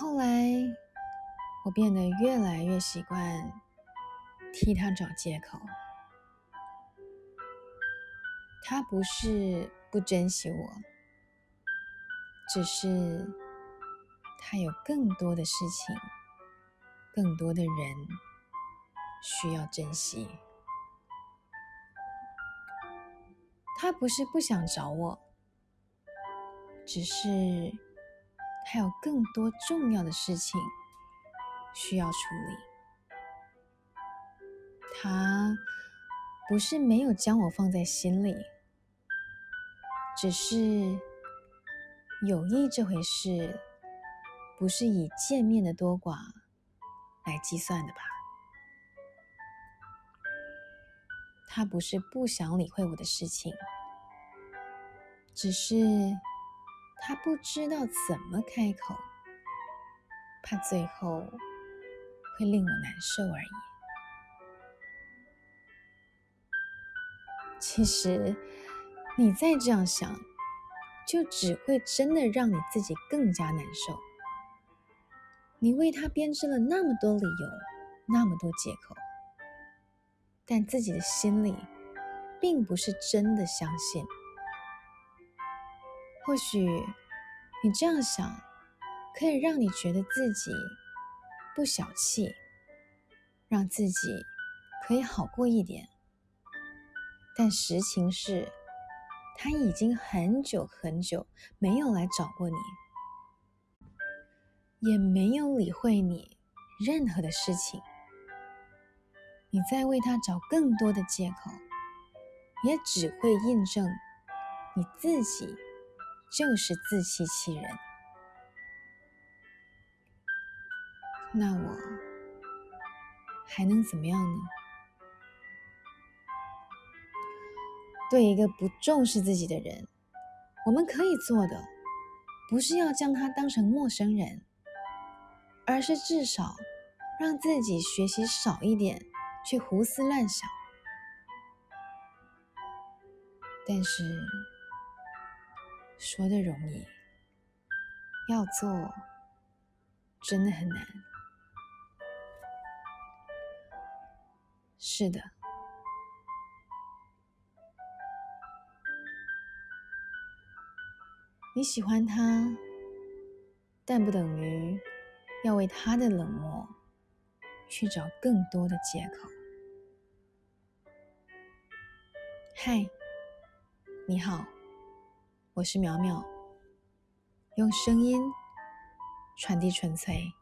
后来，我变得越来越习惯替他找借口。他不是不珍惜我，只是他有更多的事情、更多的人需要珍惜。他不是不想找我，只是他有更多重要的事情需要处理。他不是没有将我放在心里。只是友谊这回事，不是以见面的多寡来计算的吧？他不是不想理会我的事情，只是他不知道怎么开口，怕最后会令我难受而已。其实。你再这样想，就只会真的让你自己更加难受。你为他编织了那么多理由，那么多借口，但自己的心里并不是真的相信。或许你这样想，可以让你觉得自己不小气，让自己可以好过一点。但实情是。他已经很久很久没有来找过你，也没有理会你任何的事情。你在为他找更多的借口，也只会印证你自己就是自欺欺人。那我还能怎么样呢？对一个不重视自己的人，我们可以做的，不是要将他当成陌生人，而是至少让自己学习少一点去胡思乱想。但是说的容易，要做真的很难。是的。你喜欢他，但不等于要为他的冷漠去找更多的借口。嗨，你好，我是苗苗，用声音传递纯粹。